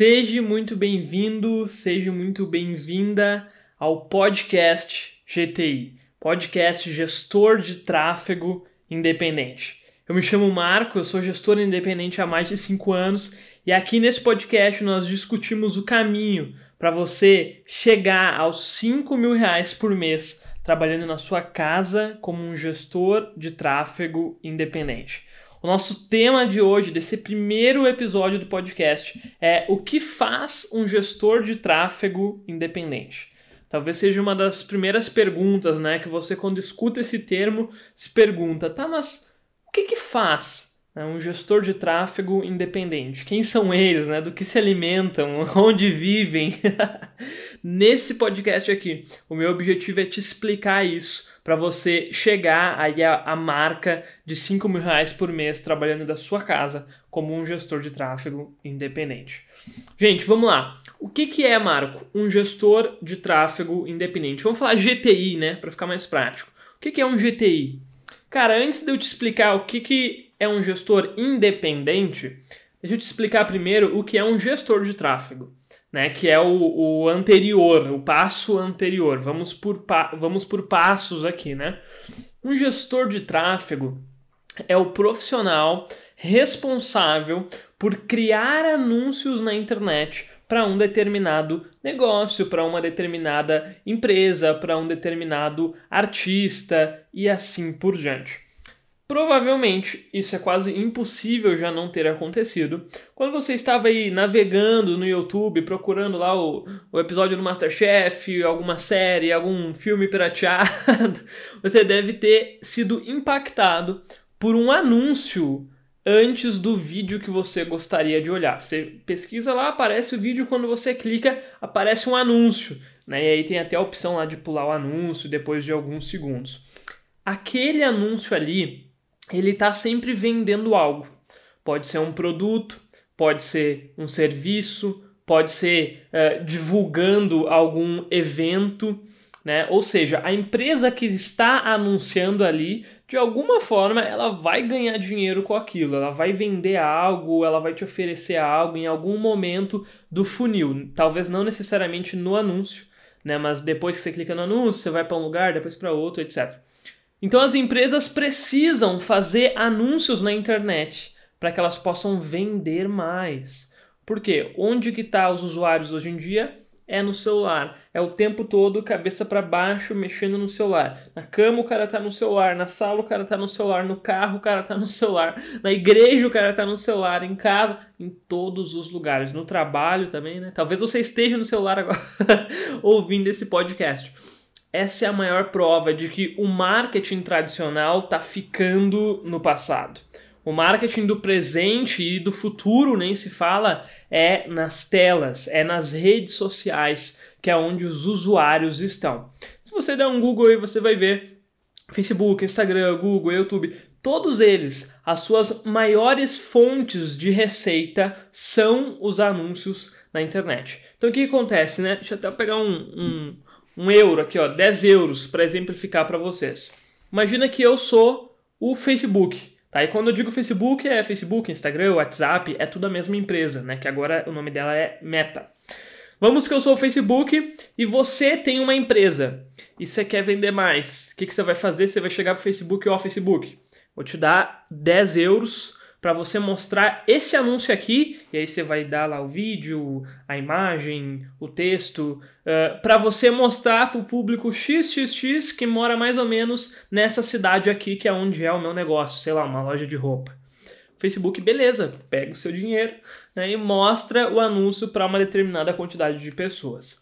Seja muito bem-vindo, seja muito bem-vinda ao podcast GTI, podcast Gestor de Tráfego Independente. Eu me chamo Marco, eu sou gestor independente há mais de 5 anos e aqui nesse podcast nós discutimos o caminho para você chegar aos 5 mil reais por mês trabalhando na sua casa como um gestor de tráfego independente. O nosso tema de hoje, desse primeiro episódio do podcast, é o que faz um gestor de tráfego independente. Talvez seja uma das primeiras perguntas, né, que você quando escuta esse termo se pergunta, tá, mas o que que faz né, um gestor de tráfego independente? Quem são eles, né? Do que se alimentam? Onde vivem? Nesse podcast aqui, o meu objetivo é te explicar isso para você chegar aí a marca de 5 mil reais por mês trabalhando da sua casa como um gestor de tráfego independente. Gente, vamos lá. O que, que é, Marco, um gestor de tráfego independente? Vamos falar GTI, né, para ficar mais prático. O que, que é um GTI? Cara, antes de eu te explicar o que, que é um gestor independente, deixa eu te explicar primeiro o que é um gestor de tráfego né, que é o, o anterior, o passo anterior. Vamos por, pa vamos por passos aqui, né? Um gestor de tráfego é o profissional responsável por criar anúncios na internet para um determinado negócio, para uma determinada empresa, para um determinado artista e assim por diante. Provavelmente isso é quase impossível já não ter acontecido. Quando você estava aí navegando no YouTube, procurando lá o, o episódio do Masterchef, alguma série, algum filme pirateado, você deve ter sido impactado por um anúncio antes do vídeo que você gostaria de olhar. Você pesquisa lá, aparece o vídeo, quando você clica, aparece um anúncio. Né? E aí tem até a opção lá de pular o anúncio depois de alguns segundos. Aquele anúncio ali ele está sempre vendendo algo. Pode ser um produto, pode ser um serviço, pode ser uh, divulgando algum evento, né? Ou seja, a empresa que está anunciando ali, de alguma forma, ela vai ganhar dinheiro com aquilo, ela vai vender algo, ela vai te oferecer algo em algum momento do funil. Talvez não necessariamente no anúncio, né? Mas depois que você clica no anúncio, você vai para um lugar, depois para outro, etc. Então as empresas precisam fazer anúncios na internet para que elas possam vender mais. Por quê? Onde que tá os usuários hoje em dia? É no celular. É o tempo todo cabeça para baixo mexendo no celular. Na cama o cara tá no celular, na sala o cara tá no celular, no carro o cara tá no celular, na igreja o cara tá no celular, em casa, em todos os lugares, no trabalho também, né? Talvez você esteja no celular agora ouvindo esse podcast essa é a maior prova de que o marketing tradicional está ficando no passado. O marketing do presente e do futuro, nem se fala, é nas telas, é nas redes sociais, que é onde os usuários estão. Se você der um Google aí, você vai ver Facebook, Instagram, Google, YouTube, todos eles, as suas maiores fontes de receita são os anúncios na internet. Então o que acontece, né? Deixa eu até pegar um, um um euro aqui, ó, 10 euros para exemplificar para vocês. Imagina que eu sou o Facebook, tá? E quando eu digo Facebook é Facebook, Instagram, WhatsApp, é tudo a mesma empresa, né? Que agora o nome dela é Meta. Vamos que eu sou o Facebook e você tem uma empresa e você quer vender mais. O que, que você vai fazer? Você vai chegar pro Facebook, ó, Facebook, vou te dar 10 euros para você mostrar esse anúncio aqui, e aí você vai dar lá o vídeo, a imagem, o texto, uh, para você mostrar para o público XXX que mora mais ou menos nessa cidade aqui, que é onde é o meu negócio, sei lá, uma loja de roupa. Facebook, beleza, pega o seu dinheiro né, e mostra o anúncio para uma determinada quantidade de pessoas.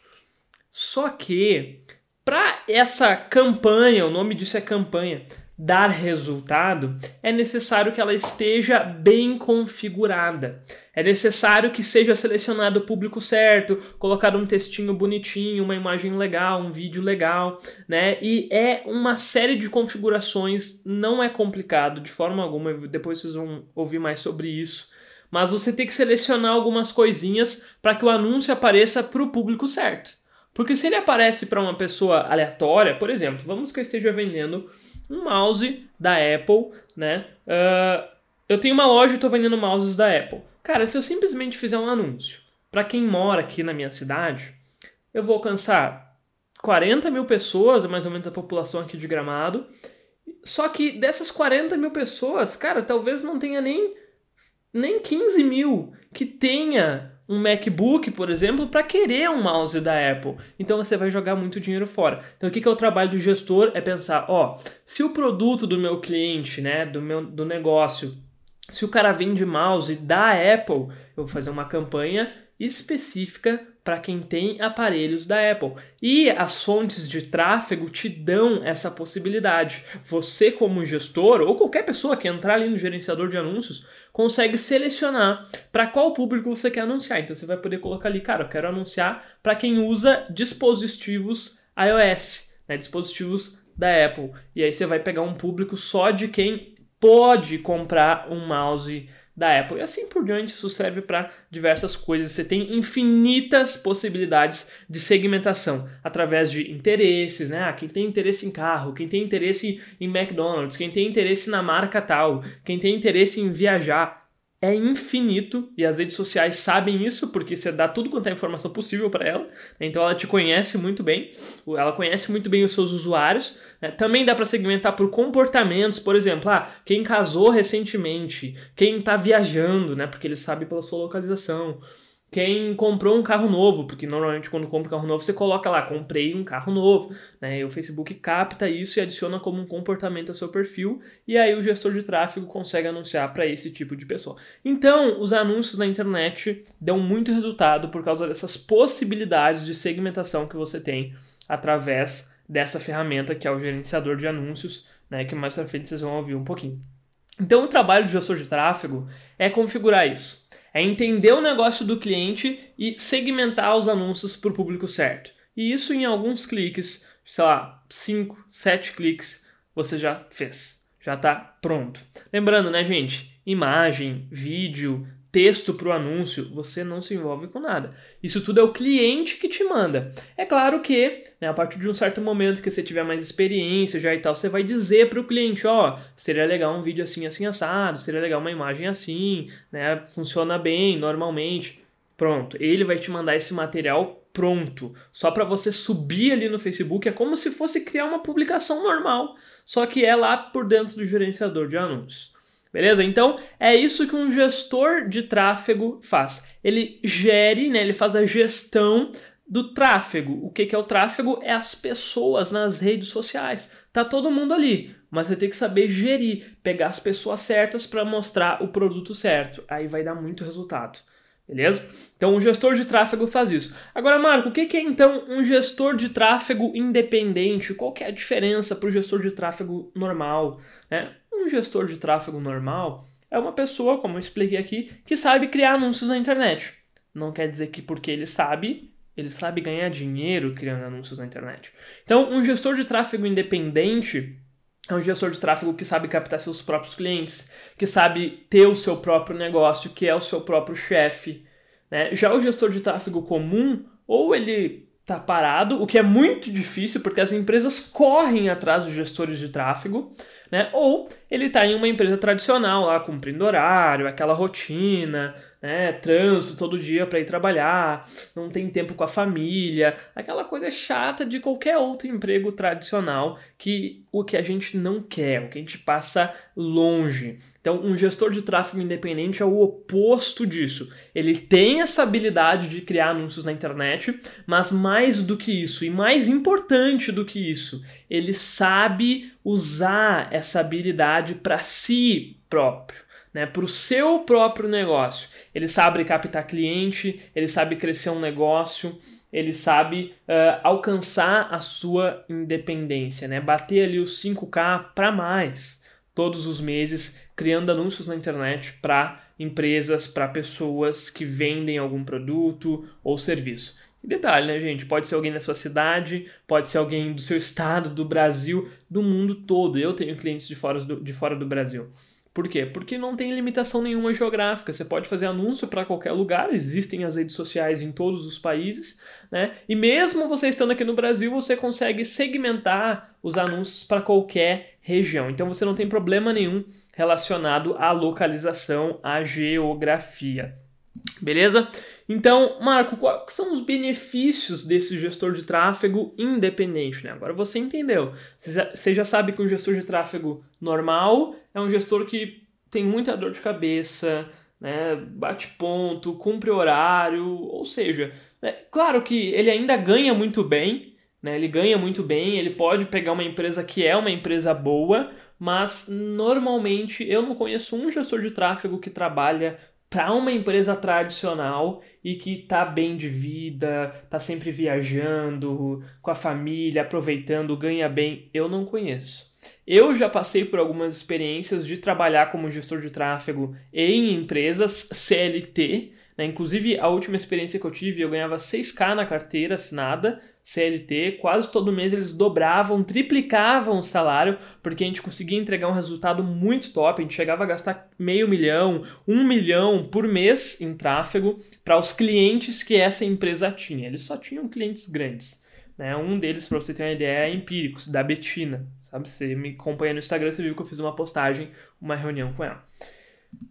Só que, para essa campanha, o nome disso é campanha, dar resultado, é necessário que ela esteja bem configurada. É necessário que seja selecionado o público certo, colocar um textinho bonitinho, uma imagem legal, um vídeo legal, né? E é uma série de configurações, não é complicado de forma alguma, depois vocês vão ouvir mais sobre isso. Mas você tem que selecionar algumas coisinhas para que o anúncio apareça para o público certo. Porque se ele aparece para uma pessoa aleatória, por exemplo, vamos que eu esteja vendendo um mouse da Apple, né? Uh, eu tenho uma loja e estou vendendo mouses da Apple. Cara, se eu simplesmente fizer um anúncio para quem mora aqui na minha cidade, eu vou alcançar 40 mil pessoas, mais ou menos a população aqui de Gramado. Só que dessas 40 mil pessoas, cara, talvez não tenha nem, nem 15 mil que tenha um MacBook, por exemplo, para querer um mouse da Apple. Então você vai jogar muito dinheiro fora. Então o que, é o trabalho do gestor? É pensar, ó, se o produto do meu cliente, né, do meu do negócio, se o cara vende mouse da Apple, eu vou fazer uma campanha específica para quem tem aparelhos da Apple. E as fontes de tráfego te dão essa possibilidade. Você, como gestor, ou qualquer pessoa que entrar ali no gerenciador de anúncios, consegue selecionar para qual público você quer anunciar. Então você vai poder colocar ali, cara, eu quero anunciar para quem usa dispositivos iOS, né, dispositivos da Apple. E aí você vai pegar um público só de quem pode comprar um mouse da Apple. E assim por diante, isso serve para diversas coisas. Você tem infinitas possibilidades de segmentação através de interesses, né? Ah, quem tem interesse em carro, quem tem interesse em McDonald's, quem tem interesse na marca tal, quem tem interesse em viajar é infinito e as redes sociais sabem isso porque você dá tudo quanto é informação possível para ela. Né? Então ela te conhece muito bem, ela conhece muito bem os seus usuários. Né? Também dá para segmentar por comportamentos, por exemplo, ah, quem casou recentemente, quem está viajando, né? Porque ele sabe pela sua localização quem comprou um carro novo, porque normalmente quando compra um carro novo você coloca lá, comprei um carro novo, né? E o Facebook capta isso e adiciona como um comportamento ao seu perfil, e aí o gestor de tráfego consegue anunciar para esse tipo de pessoa. Então, os anúncios na internet dão muito resultado por causa dessas possibilidades de segmentação que você tem através dessa ferramenta que é o gerenciador de anúncios, né? Que mais pra frente vocês vão ouvir um pouquinho. Então, o trabalho do gestor de tráfego é configurar isso é entender o negócio do cliente e segmentar os anúncios para o público certo. E isso em alguns cliques, sei lá, 5, 7 cliques, você já fez. Já está pronto. Lembrando, né, gente? Imagem, vídeo, texto para o anúncio, você não se envolve com nada. Isso tudo é o cliente que te manda. É claro que, né, a partir de um certo momento que você tiver mais experiência já e tal, você vai dizer para o cliente, ó, oh, seria legal um vídeo assim, assim, assado, seria legal uma imagem assim, né, funciona bem, normalmente. Pronto, ele vai te mandar esse material pronto, só para você subir ali no Facebook, é como se fosse criar uma publicação normal, só que é lá por dentro do gerenciador de anúncios. Beleza? Então é isso que um gestor de tráfego faz. Ele gere, né, ele faz a gestão do tráfego. O que, que é o tráfego? É as pessoas nas redes sociais. Tá todo mundo ali, mas você tem que saber gerir, pegar as pessoas certas para mostrar o produto certo. Aí vai dar muito resultado. Beleza? Então, um gestor de tráfego faz isso. Agora, Marco, o que é então um gestor de tráfego independente? Qual que é a diferença para o gestor de tráfego normal? Né? Um gestor de tráfego normal é uma pessoa, como eu expliquei aqui, que sabe criar anúncios na internet. Não quer dizer que porque ele sabe, ele sabe ganhar dinheiro criando anúncios na internet. Então, um gestor de tráfego independente é um gestor de tráfego que sabe captar seus próprios clientes, que sabe ter o seu próprio negócio, que é o seu próprio chefe. Né? Já o gestor de tráfego comum, ou ele está parado, o que é muito difícil porque as empresas correm atrás dos gestores de tráfego, né? ou ele está em uma empresa tradicional, lá cumprindo horário, aquela rotina, né, trânsito todo dia para ir trabalhar, não tem tempo com a família, aquela coisa chata de qualquer outro emprego tradicional que o que a gente não quer, o que a gente passa longe. Então, um gestor de tráfego independente é o oposto disso. Ele tem essa habilidade de criar anúncios na internet, mas mais do que isso, e mais importante do que isso, ele sabe usar essa habilidade para si próprio né, para o seu próprio negócio. Ele sabe captar cliente, ele sabe crescer um negócio, ele sabe uh, alcançar a sua independência, né, bater ali os 5K para mais todos os meses, criando anúncios na internet para empresas, para pessoas que vendem algum produto ou serviço. E detalhe, né, gente? Pode ser alguém da sua cidade, pode ser alguém do seu estado, do Brasil, do mundo todo. Eu tenho clientes de fora do, de fora do Brasil. Por quê? Porque não tem limitação nenhuma geográfica. Você pode fazer anúncio para qualquer lugar, existem as redes sociais em todos os países, né? E mesmo você estando aqui no Brasil, você consegue segmentar os anúncios para qualquer região. Então você não tem problema nenhum relacionado à localização, à geografia. Beleza? Então, Marco, quais são os benefícios desse gestor de tráfego independente? Né? Agora você entendeu. Você já sabe que um gestor de tráfego normal é um gestor que tem muita dor de cabeça, né? bate ponto, cumpre horário, ou seja, é claro que ele ainda ganha muito bem, né? ele ganha muito bem, ele pode pegar uma empresa que é uma empresa boa, mas normalmente eu não conheço um gestor de tráfego que trabalha para uma empresa tradicional e que tá bem de vida, tá sempre viajando com a família, aproveitando, ganha bem, eu não conheço. Eu já passei por algumas experiências de trabalhar como gestor de tráfego em empresas CLT, né? inclusive a última experiência que eu tive eu ganhava 6k na carteira assinada, CLT, quase todo mês eles dobravam, triplicavam o salário, porque a gente conseguia entregar um resultado muito top. A gente chegava a gastar meio milhão, um milhão por mês em tráfego para os clientes que essa empresa tinha. Eles só tinham clientes grandes. Né? Um deles, para você ter uma ideia, é Empíricos, da Betina. Sabe? Você me acompanha no Instagram, você viu que eu fiz uma postagem, uma reunião com ela.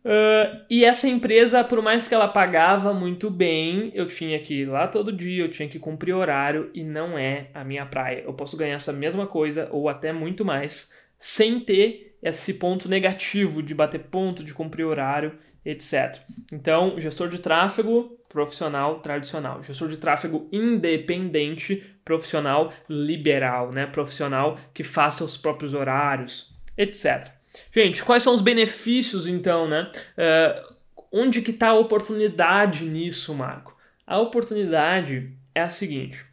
Uh, e essa empresa, por mais que ela pagava muito bem, eu tinha que ir lá todo dia, eu tinha que cumprir horário e não é a minha praia. Eu posso ganhar essa mesma coisa ou até muito mais sem ter esse ponto negativo de bater ponto, de cumprir horário, etc. Então, gestor de tráfego profissional tradicional, gestor de tráfego independente, profissional liberal, né? Profissional que faça os próprios horários, etc. Gente, quais são os benefícios então, né? Uh, onde que está a oportunidade nisso, Marco? A oportunidade é a seguinte: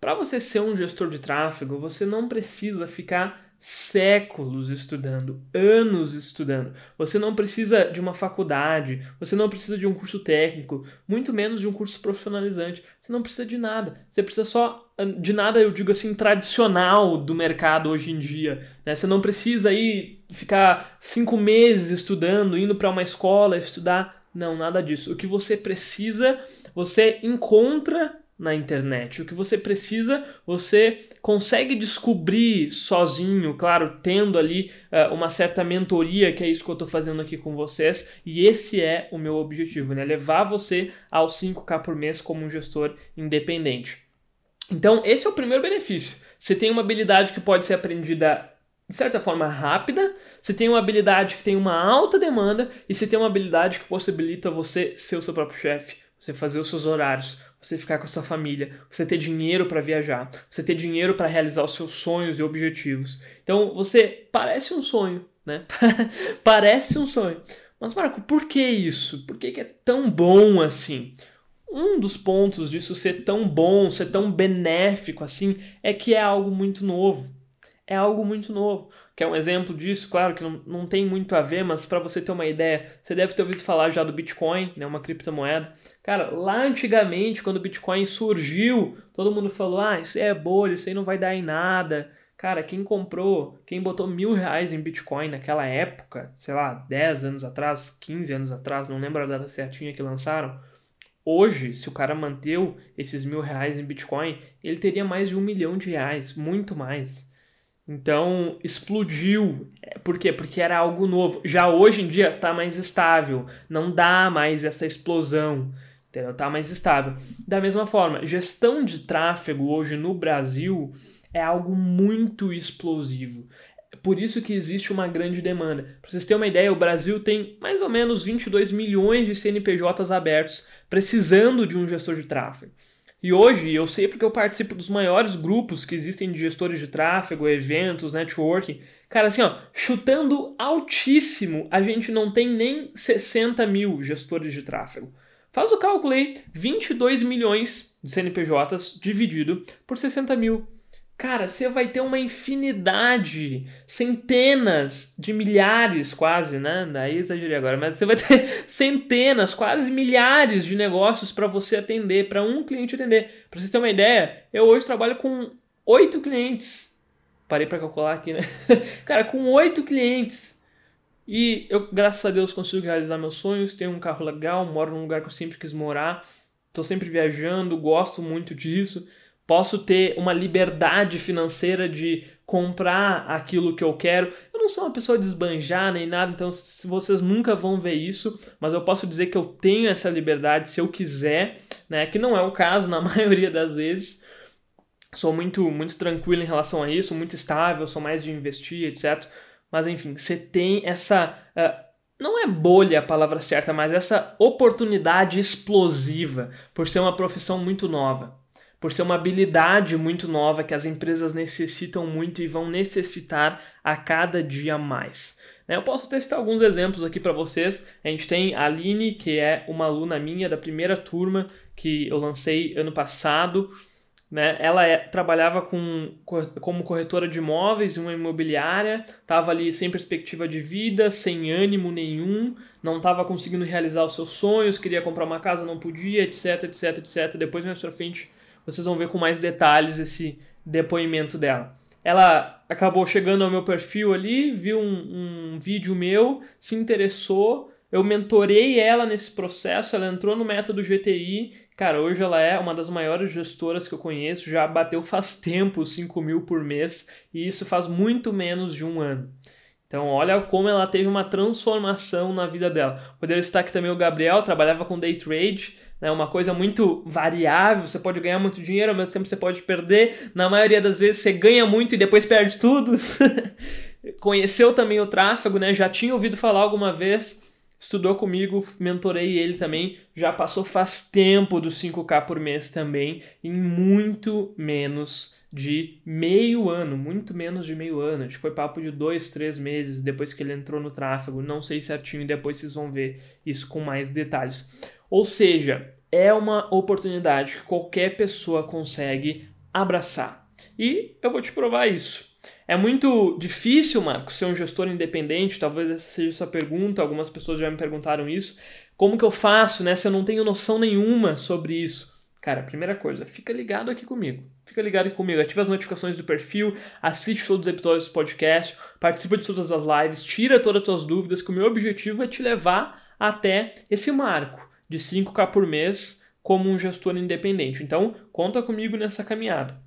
para você ser um gestor de tráfego, você não precisa ficar séculos estudando, anos estudando. Você não precisa de uma faculdade, você não precisa de um curso técnico, muito menos de um curso profissionalizante. Você não precisa de nada. Você precisa só de nada, eu digo assim, tradicional do mercado hoje em dia. Né? Você não precisa ir ficar cinco meses estudando, indo para uma escola estudar. Não, nada disso. O que você precisa, você encontra na internet. O que você precisa, você consegue descobrir sozinho, claro, tendo ali uh, uma certa mentoria, que é isso que eu estou fazendo aqui com vocês, e esse é o meu objetivo, né? Levar você aos 5K por mês como um gestor independente. Então, esse é o primeiro benefício. Você tem uma habilidade que pode ser aprendida de certa forma rápida, você tem uma habilidade que tem uma alta demanda e você tem uma habilidade que possibilita você ser o seu próprio chefe, você fazer os seus horários, você ficar com a sua família, você ter dinheiro para viajar, você ter dinheiro para realizar os seus sonhos e objetivos. Então você parece um sonho, né? parece um sonho. Mas Marco, por que isso? Por que, que é tão bom assim? Um dos pontos disso ser tão bom, ser tão benéfico assim, é que é algo muito novo. É algo muito novo. Que é um exemplo disso, claro que não, não tem muito a ver, mas para você ter uma ideia, você deve ter ouvido falar já do Bitcoin, né, uma criptomoeda. Cara, lá antigamente, quando o Bitcoin surgiu, todo mundo falou: ah, isso é bolha, isso aí não vai dar em nada. Cara, quem comprou, quem botou mil reais em Bitcoin naquela época, sei lá, 10 anos atrás, 15 anos atrás, não lembro a data certinha que lançaram. Hoje, se o cara manteu esses mil reais em Bitcoin, ele teria mais de um milhão de reais, muito mais. Então explodiu. Por quê? Porque era algo novo. Já hoje em dia está mais estável. Não dá mais essa explosão. Entendeu? Tá mais estável. Da mesma forma, gestão de tráfego hoje no Brasil é algo muito explosivo. Por isso que existe uma grande demanda. Para vocês terem uma ideia, o Brasil tem mais ou menos 22 milhões de CNPJs abertos precisando de um gestor de tráfego. E hoje eu sei porque eu participo dos maiores grupos que existem de gestores de tráfego, eventos, networking. Cara, assim, ó, chutando altíssimo, a gente não tem nem 60 mil gestores de tráfego. Faz o cálculo aí, 22 milhões de CNPJs dividido por 60 mil. Cara, você vai ter uma infinidade, centenas de milhares quase, né? Daí exagerei agora, mas você vai ter centenas, quase milhares de negócios para você atender, para um cliente atender. Para vocês terem uma ideia, eu hoje trabalho com oito clientes. Parei para calcular aqui, né? Cara, com oito clientes. E eu, graças a Deus, consigo realizar meus sonhos, tenho um carro legal, moro num lugar que eu sempre quis morar, tô sempre viajando, gosto muito disso posso ter uma liberdade financeira de comprar aquilo que eu quero. Eu não sou uma pessoa desbanjar nem nada, então vocês nunca vão ver isso, mas eu posso dizer que eu tenho essa liberdade se eu quiser, né? Que não é o caso na maioria das vezes. Sou muito, muito tranquilo em relação a isso, muito estável, sou mais de investir, etc. Mas enfim, você tem essa. Uh, não é bolha a palavra certa, mas essa oportunidade explosiva por ser uma profissão muito nova, por ser uma habilidade muito nova que as empresas necessitam muito e vão necessitar a cada dia mais. Né, eu posso testar alguns exemplos aqui para vocês. A gente tem a Aline, que é uma aluna minha da primeira turma que eu lancei ano passado. Né? Ela é, trabalhava com, como corretora de imóveis em uma imobiliária, estava ali sem perspectiva de vida, sem ânimo nenhum, não estava conseguindo realizar os seus sonhos, queria comprar uma casa, não podia, etc, etc, etc. Depois, mais pra frente, vocês vão ver com mais detalhes esse depoimento dela. Ela acabou chegando ao meu perfil ali, viu um, um vídeo meu, se interessou, eu mentorei ela nesse processo, ela entrou no método GTI Cara, hoje ela é uma das maiores gestoras que eu conheço, já bateu faz tempo 5 mil por mês e isso faz muito menos de um ano. Então, olha como ela teve uma transformação na vida dela. Poderia estar aqui também o Gabriel, trabalhava com day trade, né, uma coisa muito variável. Você pode ganhar muito dinheiro, ao mesmo tempo você pode perder. Na maioria das vezes você ganha muito e depois perde tudo. Conheceu também o tráfego, né? Já tinha ouvido falar alguma vez estudou comigo, mentorei ele também, já passou faz tempo dos 5K por mês também, em muito menos de meio ano, muito menos de meio ano. Acho que foi papo de dois, três meses depois que ele entrou no tráfego. Não sei certinho, depois vocês vão ver isso com mais detalhes. Ou seja, é uma oportunidade que qualquer pessoa consegue abraçar. E eu vou te provar isso. É muito difícil, Marco, ser um gestor independente, talvez essa seja a sua pergunta, algumas pessoas já me perguntaram isso. Como que eu faço, né, se eu não tenho noção nenhuma sobre isso? Cara, primeira coisa, fica ligado aqui comigo. Fica ligado aqui comigo, ativa as notificações do perfil, assiste todos os episódios do podcast, participa de todas as lives, tira todas as suas dúvidas, que o meu objetivo é te levar até esse marco de 5k por mês como um gestor independente. Então, conta comigo nessa caminhada.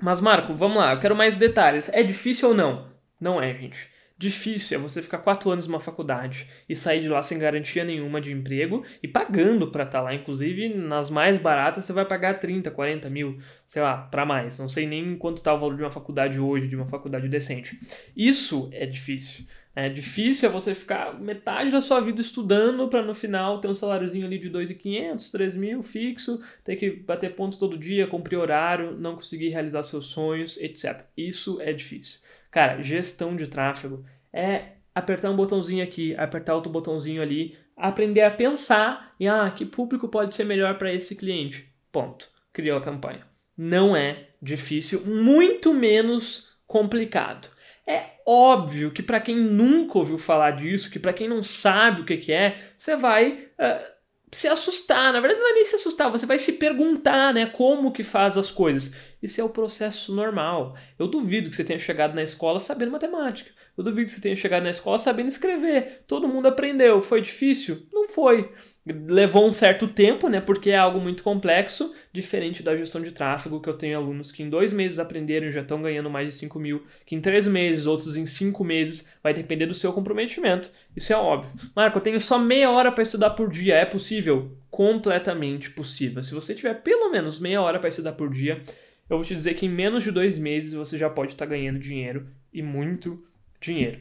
Mas, Marco, vamos lá, eu quero mais detalhes. É difícil ou não? Não é, gente. Difícil é você ficar quatro anos numa faculdade e sair de lá sem garantia nenhuma de emprego e pagando para estar tá lá. Inclusive, nas mais baratas, você vai pagar 30, 40 mil, sei lá, para mais. Não sei nem quanto está o valor de uma faculdade hoje, de uma faculdade decente. Isso é difícil. É difícil é você ficar metade da sua vida estudando para no final ter um saláriozinho ali de 2.500, 3 mil fixo, ter que bater pontos todo dia, cumprir horário, não conseguir realizar seus sonhos, etc. Isso é difícil. Cara, gestão de tráfego é apertar um botãozinho aqui, apertar outro botãozinho ali, aprender a pensar em ah, que público pode ser melhor para esse cliente. Ponto. Criou a campanha. Não é difícil, muito menos complicado. É óbvio que para quem nunca ouviu falar disso, que para quem não sabe o que, que é, você vai uh, se assustar. Na verdade, não é nem se assustar, você vai se perguntar, né, como que faz as coisas. Isso é o processo normal. Eu duvido que você tenha chegado na escola sabendo matemática. Eu duvido que você tenha chegado na escola sabendo escrever. Todo mundo aprendeu. Foi difícil? Não foi. Levou um certo tempo, né? Porque é algo muito complexo, diferente da gestão de tráfego, que eu tenho alunos que em dois meses aprenderam e já estão ganhando mais de 5 mil, que em três meses, outros em cinco meses, vai depender do seu comprometimento. Isso é óbvio. Marco, eu tenho só meia hora para estudar por dia. É possível? Completamente possível. Se você tiver pelo menos meia hora para estudar por dia, eu vou te dizer que em menos de dois meses você já pode estar tá ganhando dinheiro e muito dinheiro.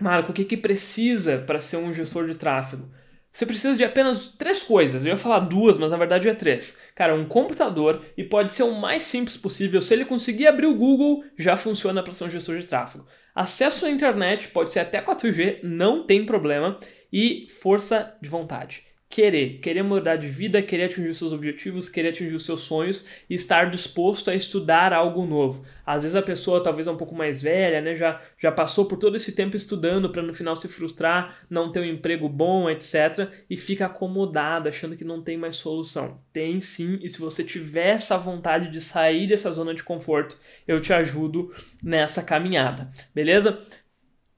Marco, o que, que precisa para ser um gestor de tráfego? Você precisa de apenas três coisas. Eu ia falar duas, mas na verdade é três. Cara, um computador e pode ser o mais simples possível. Se ele conseguir abrir o Google, já funciona para ser um gestor de tráfego. Acesso à internet pode ser até 4G, não tem problema. E força de vontade querer, querer mudar de vida, querer atingir os seus objetivos, querer atingir os seus sonhos e estar disposto a estudar algo novo. Às vezes a pessoa talvez é um pouco mais velha, né, já, já passou por todo esse tempo estudando para no final se frustrar, não ter um emprego bom, etc, e fica acomodada, achando que não tem mais solução. Tem sim, e se você tiver essa vontade de sair dessa zona de conforto, eu te ajudo nessa caminhada, beleza?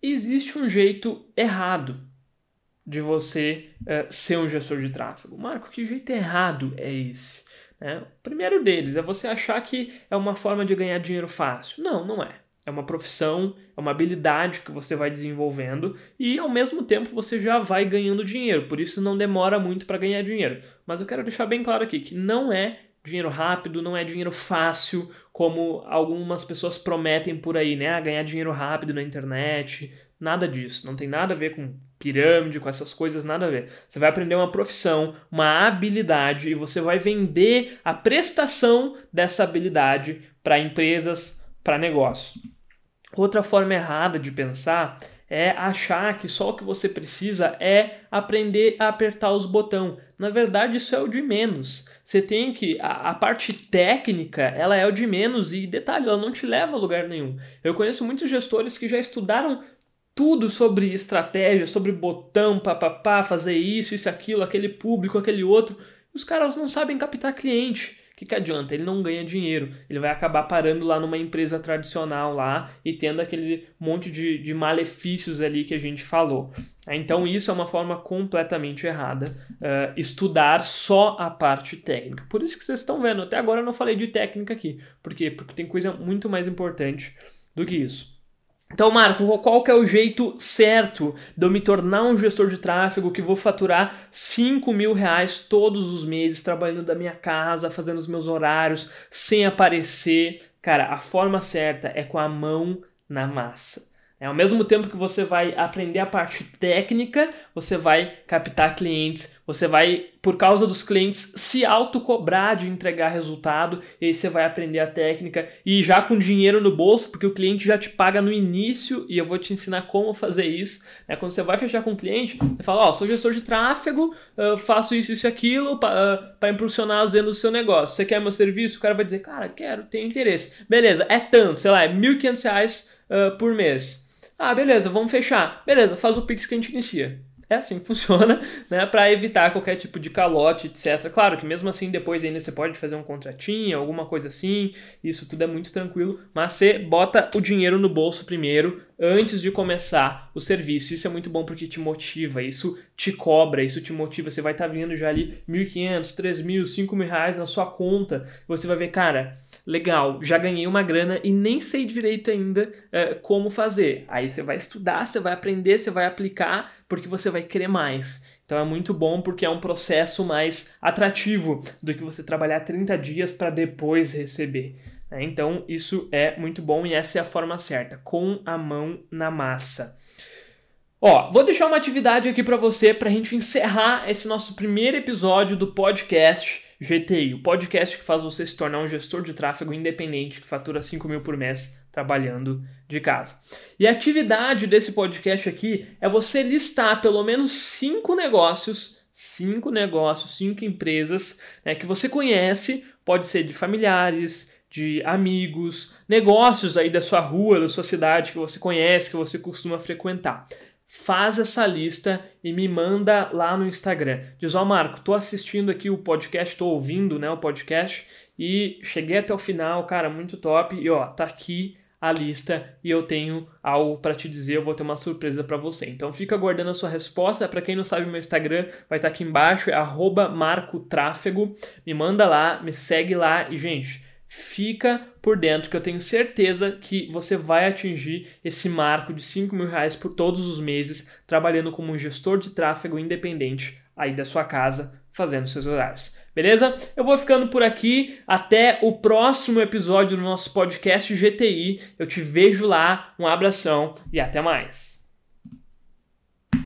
Existe um jeito errado de você uh, ser um gestor de tráfego. Marco, que jeito errado é esse? Né? O primeiro deles é você achar que é uma forma de ganhar dinheiro fácil. Não, não é. É uma profissão, é uma habilidade que você vai desenvolvendo e ao mesmo tempo você já vai ganhando dinheiro. Por isso não demora muito para ganhar dinheiro. Mas eu quero deixar bem claro aqui que não é dinheiro rápido, não é dinheiro fácil, como algumas pessoas prometem por aí, né? Ah, ganhar dinheiro rápido na internet. Nada disso. Não tem nada a ver com pirâmide, com essas coisas, nada a ver. Você vai aprender uma profissão, uma habilidade e você vai vender a prestação dessa habilidade para empresas, para negócios. Outra forma errada de pensar é achar que só o que você precisa é aprender a apertar os botões. Na verdade, isso é o de menos. Você tem que. A, a, parte técnica, ela é o de menos e, detalhe, ela não te leva a lugar nenhum. Eu conheço muitos gestores que já estudaram tudo sobre estratégia, sobre botão, papapá, fazer isso, isso, aquilo, aquele público, aquele outro. Os caras não sabem captar cliente. O que, que adianta? Ele não ganha dinheiro. Ele vai acabar parando lá numa empresa tradicional lá e tendo aquele monte de, de malefícios ali que a gente falou. Então isso é uma forma completamente errada. Uh, estudar só a parte técnica. Por isso que vocês estão vendo. Até agora eu não falei de técnica aqui. Por quê? Porque tem coisa muito mais importante do que isso. Então, Marco, qual que é o jeito certo de eu me tornar um gestor de tráfego que vou faturar 5 mil reais todos os meses, trabalhando da minha casa, fazendo os meus horários, sem aparecer? Cara, a forma certa é com a mão na massa. É, ao mesmo tempo que você vai aprender a parte técnica, você vai captar clientes, você vai, por causa dos clientes, se autocobrar de entregar resultado, e aí você vai aprender a técnica e já com dinheiro no bolso, porque o cliente já te paga no início e eu vou te ensinar como fazer isso. Né? Quando você vai fechar com o cliente, você fala: Ó, oh, sou gestor de tráfego, faço isso, isso e aquilo para impulsionar as vendas do seu negócio. Você quer meu serviço? O cara vai dizer: Cara, quero, tenho interesse. Beleza, é tanto, sei lá, é R$ 1.500 uh, por mês. Ah, beleza, vamos fechar. Beleza, faz o Pix que a gente inicia. É assim que funciona, né? Para evitar qualquer tipo de calote, etc. Claro que mesmo assim depois ainda você pode fazer um contratinho, alguma coisa assim. Isso tudo é muito tranquilo, mas você bota o dinheiro no bolso primeiro antes de começar o serviço. Isso é muito bom porque te motiva, isso te cobra, isso te motiva. Você vai estar tá vendo já ali 1.500, 3.000, 5.000 reais na sua conta. Você vai ver, cara, legal, já ganhei uma grana e nem sei direito ainda uh, como fazer. Aí você vai estudar, você vai aprender, você vai aplicar, porque você vai querer mais. Então é muito bom porque é um processo mais atrativo do que você trabalhar 30 dias para depois receber. Né? Então isso é muito bom e essa é a forma certa, com a mão na massa. Ó, vou deixar uma atividade aqui para você para a gente encerrar esse nosso primeiro episódio do podcast GTI, o podcast que faz você se tornar um gestor de tráfego independente que fatura 5 mil por mês trabalhando de casa. E a atividade desse podcast aqui é você listar pelo menos cinco negócios, cinco negócios, cinco empresas né, que você conhece, pode ser de familiares, de amigos, negócios aí da sua rua, da sua cidade que você conhece, que você costuma frequentar faz essa lista e me manda lá no Instagram. Diz, ó oh, Marco, tô assistindo aqui o podcast, tô ouvindo né, o podcast e cheguei até o final, cara, muito top. E ó, tá aqui a lista e eu tenho algo para te dizer, eu vou ter uma surpresa para você. Então fica aguardando a sua resposta. Para quem não sabe, meu Instagram vai estar tá aqui embaixo, é @marcotráfego. Me manda lá, me segue lá e gente, fica por dentro que eu tenho certeza que você vai atingir esse marco de 5 mil reais por todos os meses trabalhando como um gestor de tráfego independente aí da sua casa fazendo seus horários. Beleza? Eu vou ficando por aqui. Até o próximo episódio do nosso podcast GTI. Eu te vejo lá. Um abração e até mais.